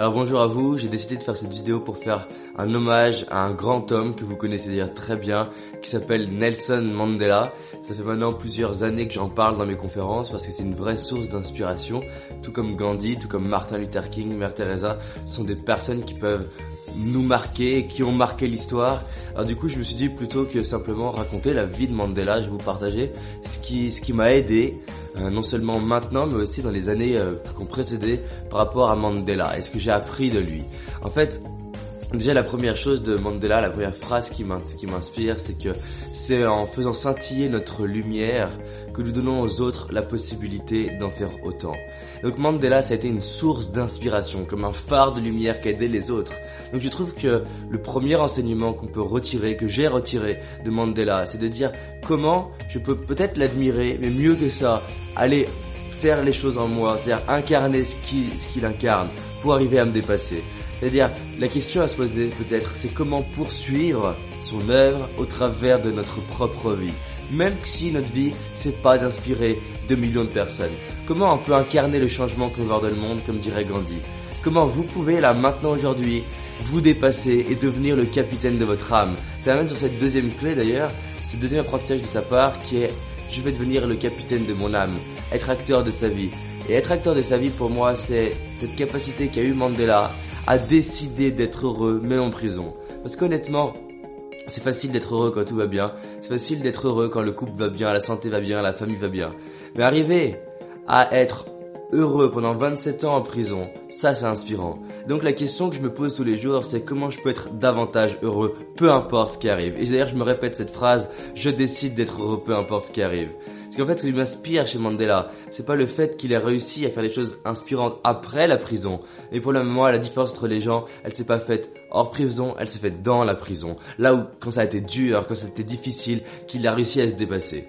Alors bonjour à vous, j'ai décidé de faire cette vidéo pour faire un hommage à un grand homme que vous connaissez d'ailleurs très bien, qui s'appelle Nelson Mandela. Ça fait maintenant plusieurs années que j'en parle dans mes conférences parce que c'est une vraie source d'inspiration, tout comme Gandhi, tout comme Martin Luther King, Mère Teresa, sont des personnes qui peuvent nous marquer, qui ont marqué l'histoire. Alors du coup, je me suis dit plutôt que simplement raconter la vie de Mandela, je vais vous partager ce qui, ce qui m'a aidé, euh, non seulement maintenant, mais aussi dans les années euh, qui ont précédé par rapport à Mandela et ce que j'ai appris de lui. En fait, Déjà la première chose de Mandela, la première phrase qui m'inspire, c'est que c'est en faisant scintiller notre lumière que nous donnons aux autres la possibilité d'en faire autant. Donc Mandela, ça a été une source d'inspiration, comme un phare de lumière qui a les autres. Donc je trouve que le premier enseignement qu'on peut retirer, que j'ai retiré de Mandela, c'est de dire comment je peux peut-être l'admirer, mais mieux que ça, aller faire les choses en moi, c'est-à-dire incarner ce qu'il incarne pour arriver à me dépasser. C'est-à-dire, la question à se poser peut-être, c'est comment poursuivre son œuvre au travers de notre propre vie. Même si notre vie, c'est pas d'inspirer 2 millions de personnes. Comment on peut incarner le changement qu'on veut dans le monde, comme dirait Gandhi? Comment vous pouvez, là, maintenant, aujourd'hui, vous dépasser et devenir le capitaine de votre âme? Ça amène sur cette deuxième clé d'ailleurs, ce deuxième apprentissage de sa part qui est je vais devenir le capitaine de mon âme, être acteur de sa vie. Et être acteur de sa vie pour moi c'est cette capacité qu'a eu Mandela à décider d'être heureux même en prison. Parce qu'honnêtement, c'est facile d'être heureux quand tout va bien, c'est facile d'être heureux quand le couple va bien, la santé va bien, la famille va bien. Mais arriver à être heureux pendant 27 ans en prison, ça c'est inspirant. Donc la question que je me pose tous les jours, c'est comment je peux être davantage heureux, peu importe ce qui arrive. Et d'ailleurs je me répète cette phrase, je décide d'être heureux, peu importe ce qui arrive. Parce qu'en fait ce qui m'inspire chez Mandela, c'est pas le fait qu'il ait réussi à faire des choses inspirantes après la prison. Et pour le moment, la différence entre les gens, elle s'est pas faite hors prison, elle s'est faite dans la prison. Là où, quand ça a été dur, quand ça a été difficile, qu'il a réussi à se dépasser.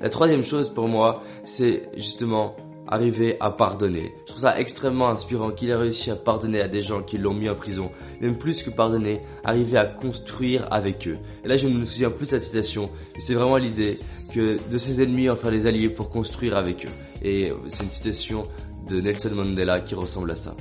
La troisième chose pour moi, c'est justement arriver à pardonner. Je trouve ça extrêmement inspirant qu'il ait réussi à pardonner à des gens qui l'ont mis en prison. Même plus que pardonner, arriver à construire avec eux. Et là, je ne me souviens plus de la citation, c'est vraiment l'idée que de ses ennemis en faire des alliés pour construire avec eux. Et c'est une citation de Nelson Mandela qui ressemble à ça.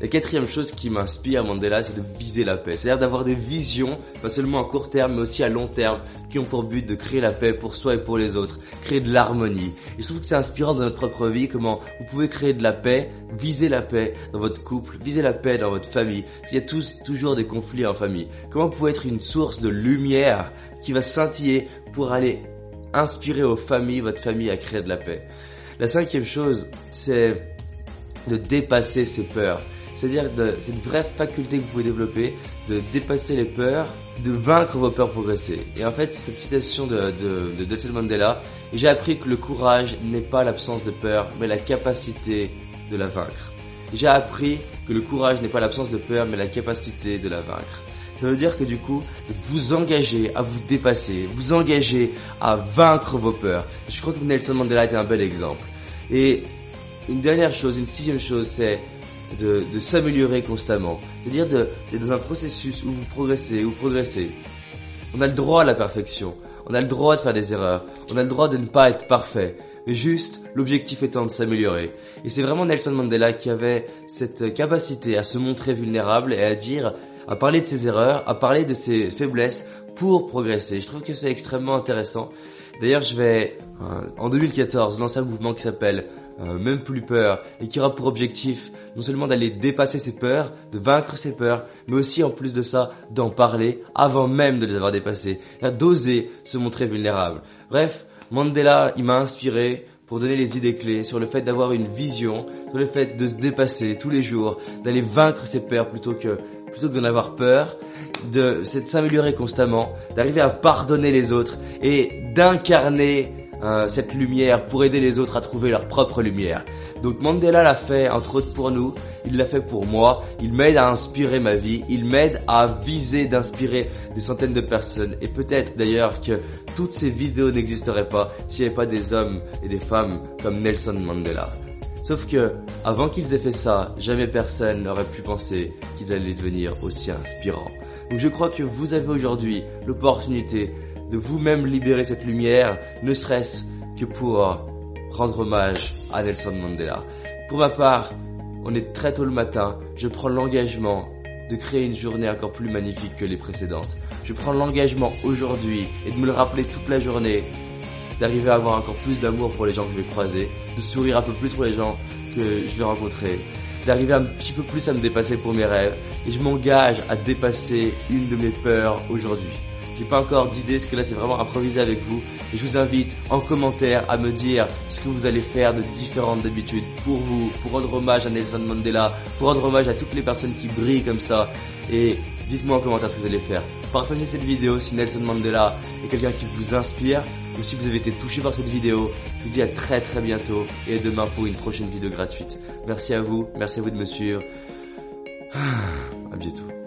La quatrième chose qui m'inspire Mandela, c'est de viser la paix. C'est-à-dire d'avoir des visions, pas seulement à court terme, mais aussi à long terme, qui ont pour but de créer la paix pour soi et pour les autres, créer de l'harmonie. Et trouve que c'est inspirant dans notre propre vie, comment vous pouvez créer de la paix, viser la paix dans votre couple, viser la paix dans votre famille. Il y a tous, toujours des conflits en famille. Comment vous pouvez être une source de lumière qui va scintiller pour aller inspirer aux familles, votre famille à créer de la paix. La cinquième chose, c'est de dépasser ses peurs. C'est-à-dire c'est une vraie faculté que vous pouvez développer de dépasser les peurs, de vaincre vos peurs progresser. Et en fait, cette citation de, de, de Nelson Mandela, j'ai appris que le courage n'est pas l'absence de peur, mais la capacité de la vaincre. J'ai appris que le courage n'est pas l'absence de peur, mais la capacité de la vaincre. Ça veut dire que du coup, vous engagez à vous dépasser, vous engagez à vaincre vos peurs. Je crois que Nelson Mandela était un bel exemple. Et une dernière chose, une sixième chose, c'est de, de s'améliorer constamment. C'est-à-dire d'être dans un processus où vous progressez, où vous progressez. On a le droit à la perfection. On a le droit de faire des erreurs. On a le droit de ne pas être parfait. Mais juste, l'objectif étant de s'améliorer. Et c'est vraiment Nelson Mandela qui avait cette capacité à se montrer vulnérable et à dire, à parler de ses erreurs, à parler de ses faiblesses pour progresser. Je trouve que c'est extrêmement intéressant. D'ailleurs, je vais, euh, en 2014, lancer un mouvement qui s'appelle euh, même plus peur, et qui aura pour objectif non seulement d'aller dépasser ses peurs, de vaincre ses peurs, mais aussi en plus de ça, d'en parler avant même de les avoir dépassées, d'oser se montrer vulnérable. Bref, Mandela, il m'a inspiré pour donner les idées clés sur le fait d'avoir une vision, sur le fait de se dépasser tous les jours, d'aller vaincre ses peurs plutôt que plutôt que d'en avoir peur, de s'améliorer constamment, d'arriver à pardonner les autres et d'incarner euh, cette lumière pour aider les autres à trouver leur propre lumière. Donc Mandela l'a fait entre autres pour nous, il l'a fait pour moi, il m'aide à inspirer ma vie, il m'aide à viser d'inspirer des centaines de personnes et peut-être d'ailleurs que toutes ces vidéos n'existeraient pas s'il n'y avait pas des hommes et des femmes comme Nelson Mandela. Sauf que, avant qu'ils aient fait ça, jamais personne n'aurait pu penser qu'ils allaient devenir aussi inspirants. Donc je crois que vous avez aujourd'hui l'opportunité de vous-même libérer cette lumière, ne serait-ce que pour rendre hommage à Nelson Mandela. Pour ma part, on est très tôt le matin, je prends l'engagement de créer une journée encore plus magnifique que les précédentes. Je prends l'engagement aujourd'hui et de me le rappeler toute la journée, d'arriver à avoir encore plus d'amour pour les gens que je vais croiser, de sourire un peu plus pour les gens que je vais rencontrer, d'arriver un petit peu plus à me dépasser pour mes rêves et je m'engage à dépasser une de mes peurs aujourd'hui. J'ai pas encore d'idée, ce que là c'est vraiment improvisé avec vous. Et je vous invite en commentaire à me dire ce que vous allez faire de différentes d'habitude pour vous, pour rendre hommage à Nelson Mandela, pour rendre hommage à toutes les personnes qui brillent comme ça. Et dites-moi en commentaire ce que vous allez faire. Partagez cette vidéo si Nelson Mandela est quelqu'un qui vous inspire ou si vous avez été touché par cette vidéo. Je vous dis à très très bientôt et à demain pour une prochaine vidéo gratuite. Merci à vous, merci à vous de me suivre. À bientôt.